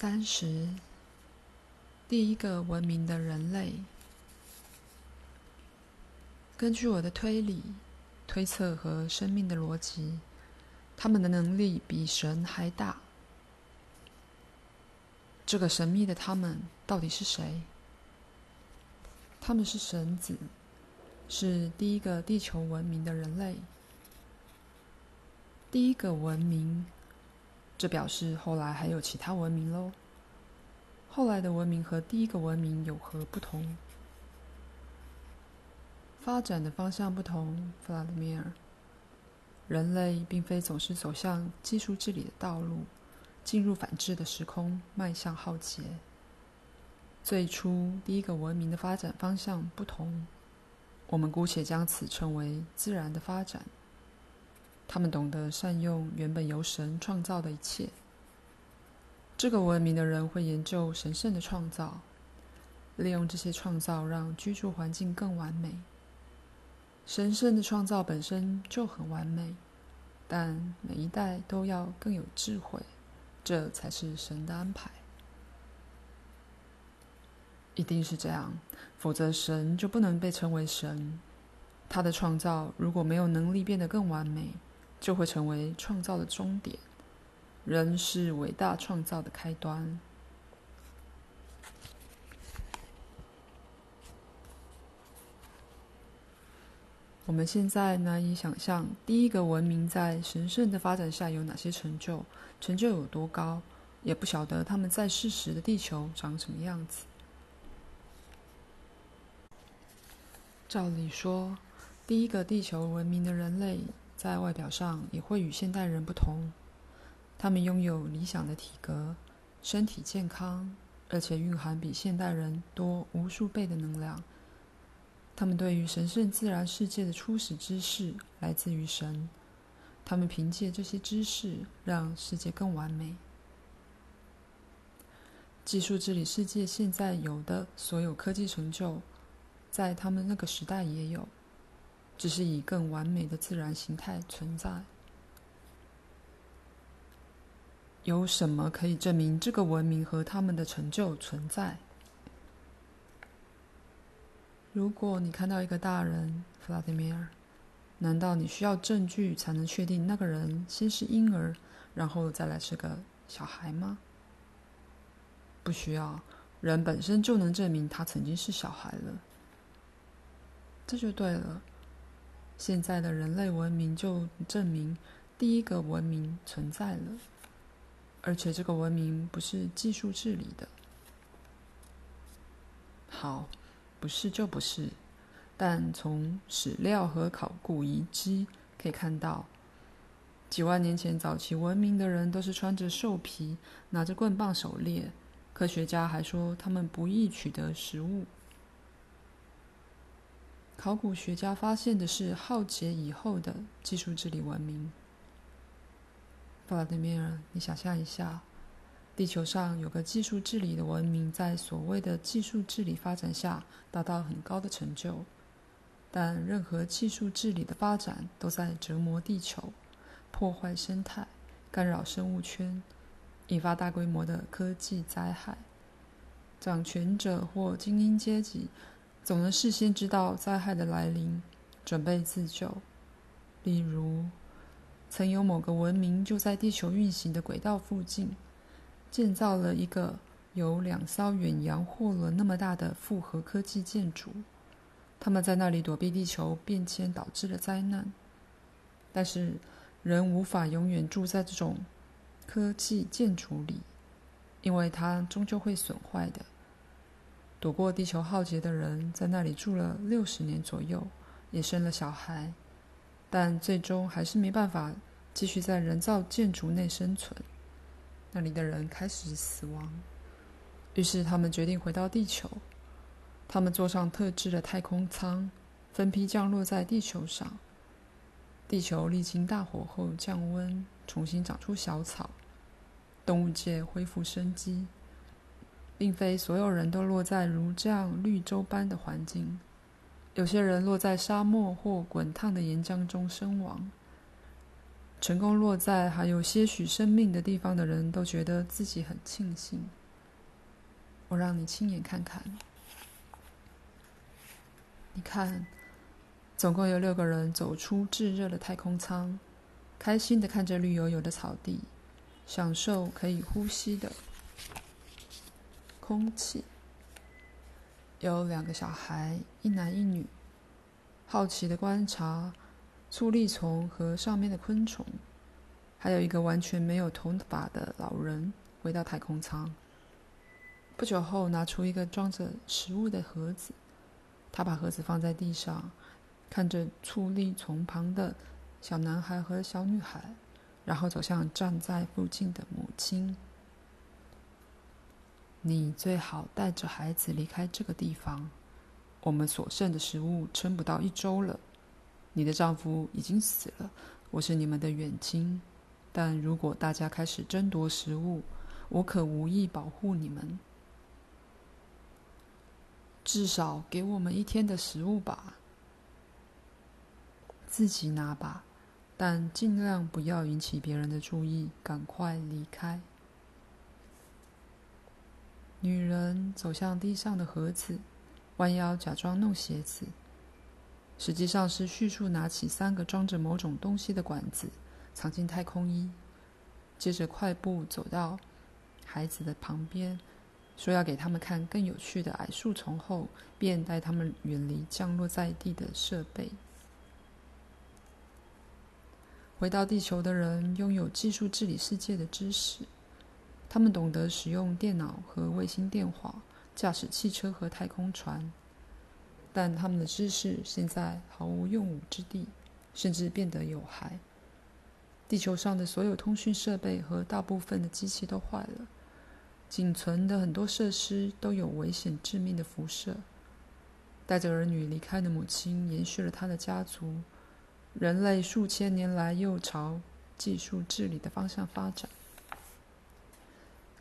三十，第一个文明的人类。根据我的推理、推测和生命的逻辑，他们的能力比神还大。这个神秘的他们到底是谁？他们是神子，是第一个地球文明的人类。第一个文明。这表示后来还有其他文明喽。后来的文明和第一个文明有何不同？发展的方向不同，弗拉德米尔。人类并非总是走向技术治理的道路，进入反智的时空，迈向浩劫。最初第一个文明的发展方向不同，我们姑且将此称为自然的发展。他们懂得善用原本由神创造的一切。这个文明的人会研究神圣的创造，利用这些创造让居住环境更完美。神圣的创造本身就很完美，但每一代都要更有智慧，这才是神的安排。一定是这样，否则神就不能被称为神。他的创造如果没有能力变得更完美，就会成为创造的终点。人是伟大创造的开端。我们现在难以想象第一个文明在神圣的发展下有哪些成就，成就有多高，也不晓得他们在世时的地球长什么样子。照理说，第一个地球文明的人类。在外表上也会与现代人不同，他们拥有理想的体格，身体健康，而且蕴含比现代人多无数倍的能量。他们对于神圣自然世界的初始知识来自于神，他们凭借这些知识让世界更完美。技术治理世界现在有的所有科技成就，在他们那个时代也有。只是以更完美的自然形态存在。有什么可以证明这个文明和他们的成就存在？如果你看到一个大人，弗拉德米尔，难道你需要证据才能确定那个人先是婴儿，然后再来是个小孩吗？不需要，人本身就能证明他曾经是小孩了。这就对了。现在的人类文明就证明第一个文明存在了，而且这个文明不是技术治理的。好，不是就不是，但从史料和考古遗迹可以看到，几万年前早期文明的人都是穿着兽皮，拿着棍棒狩猎。科学家还说他们不易取得食物。考古学家发现的是浩劫以后的技术治理文明。弗拉德米尔，你想象一下，地球上有个技术治理的文明，在所谓的技术治理发展下达到很高的成就，但任何技术治理的发展都在折磨地球，破坏生态，干扰生物圈，引发大规模的科技灾害。掌权者或精英阶级。总能事先知道灾害的来临，准备自救。例如，曾有某个文明就在地球运行的轨道附近，建造了一个有两艘远洋货轮那么大的复合科技建筑。他们在那里躲避地球变迁导致的灾难。但是，人无法永远住在这种科技建筑里，因为它终究会损坏的。躲过地球浩劫的人在那里住了六十年左右，也生了小孩，但最终还是没办法继续在人造建筑内生存。那里的人开始死亡，于是他们决定回到地球。他们坐上特制的太空舱，分批降落在地球上。地球历经大火后降温，重新长出小草，动物界恢复生机。并非所有人都落在如这样绿洲般的环境，有些人落在沙漠或滚烫的岩浆中身亡。成功落在还有些许生命的地方的人都觉得自己很庆幸。我让你亲眼看看。你看，总共有六个人走出炙热的太空舱，开心的看着绿油油的草地，享受可以呼吸的空气。有两个小孩，一男一女，好奇地观察醋栗虫和上面的昆虫，还有一个完全没有头发的老人回到太空舱。不久后，拿出一个装着食物的盒子，他把盒子放在地上，看着醋栗虫旁的小男孩和小女孩，然后走向站在附近的母亲。你最好带着孩子离开这个地方，我们所剩的食物撑不到一周了。你的丈夫已经死了，我是你们的远亲，但如果大家开始争夺食物，我可无意保护你们。至少给我们一天的食物吧，自己拿吧，但尽量不要引起别人的注意，赶快离开。女人走向地上的盒子，弯腰假装弄鞋子，实际上是迅速拿起三个装着某种东西的管子，藏进太空衣，接着快步走到孩子的旁边。说要给他们看更有趣的矮树丛后，便带他们远离降落在地的设备。回到地球的人拥有技术治理世界的知识，他们懂得使用电脑和卫星电话，驾驶汽车和太空船，但他们的知识现在毫无用武之地，甚至变得有害。地球上的所有通讯设备和大部分的机器都坏了。仅存的很多设施都有危险致命的辐射。带着儿女离开的母亲延续了她的家族。人类数千年来又朝技术治理的方向发展。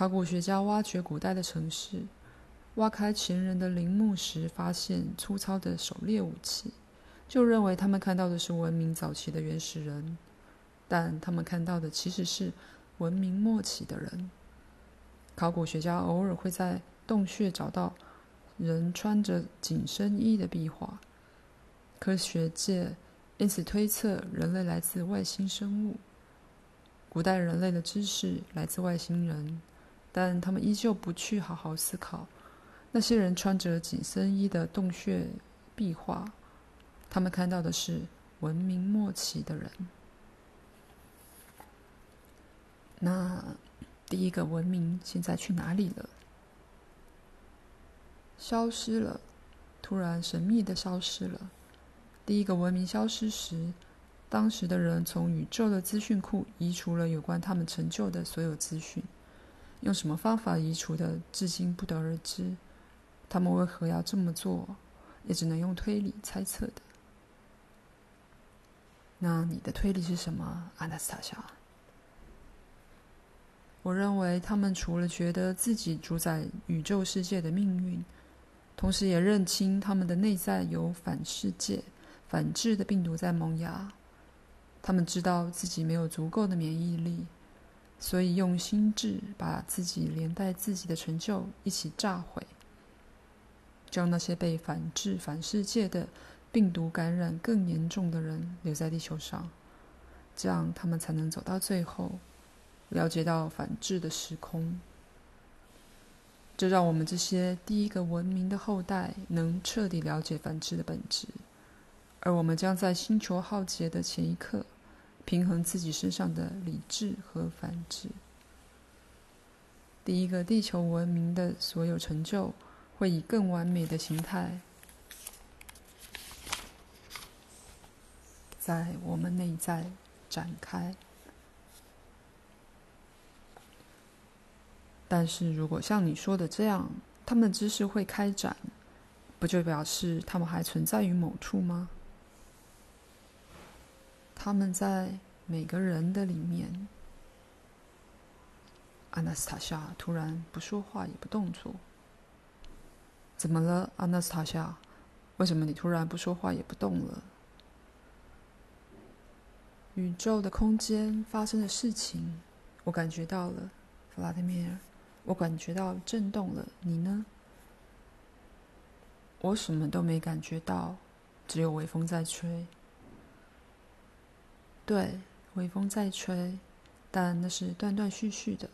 考古学家挖掘古代的城市，挖开前人的陵墓时，发现粗糙的狩猎武器，就认为他们看到的是文明早期的原始人，但他们看到的其实是文明末期的人。考古学家偶尔会在洞穴找到人穿着紧身衣的壁画，科学界因此推测人类来自外星生物。古代人类的知识来自外星人，但他们依旧不去好好思考那些人穿着紧身衣的洞穴壁画，他们看到的是文明末期的人。那。第一个文明现在去哪里了？消失了，突然神秘的消失了。第一个文明消失时，当时的人从宇宙的资讯库移除了有关他们成就的所有资讯。用什么方法移除的，至今不得而知。他们为何要这么做，也只能用推理猜测的。那你的推理是什么，阿纳斯塔夏？我认为他们除了觉得自己主宰宇宙世界的命运，同时也认清他们的内在有反世界、反智的病毒在萌芽。他们知道自己没有足够的免疫力，所以用心智把自己连带自己的成就一起炸毁，将那些被反制、反世界的病毒感染更严重的人留在地球上，这样他们才能走到最后。了解到反制的时空，这让我们这些第一个文明的后代能彻底了解反制的本质，而我们将在星球浩劫的前一刻，平衡自己身上的理智和反智。第一个地球文明的所有成就，会以更完美的形态，在我们内在展开。但是如果像你说的这样，他们的知识会开展，不就表示他们还存在于某处吗？他们在每个人的里面。阿纳斯塔夏突然不说话也不动作。怎么了，阿纳斯塔夏？为什么你突然不说话也不动了？宇宙的空间发生的事情，我感觉到了，弗拉德米尔，我感觉到震动了。你呢？我什么都没感觉到，只有微风在吹。对，微风在吹，但那是断断续续的，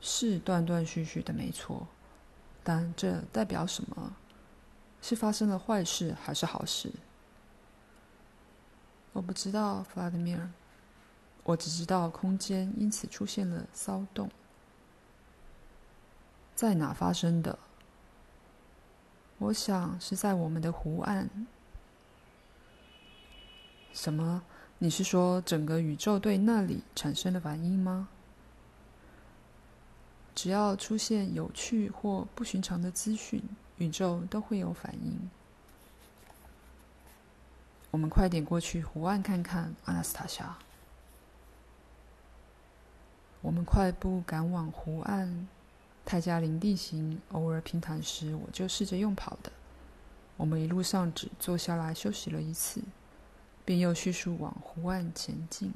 是断断续续的，没错。但这代表什么？是发生了坏事还是好事？我不知道，弗拉德米尔。我只知道空间因此出现了骚动。在哪发生的？我想是在我们的湖岸。什么？你是说整个宇宙对那里产生了反应吗？只要出现有趣或不寻常的资讯，宇宙都会有反应。我们快点过去湖岸看看，阿纳斯塔夏。我们快步赶往湖岸。泰加林地形偶尔平坦时，我就试着用跑的。我们一路上只坐下来休息了一次，便又叙述往湖岸前进。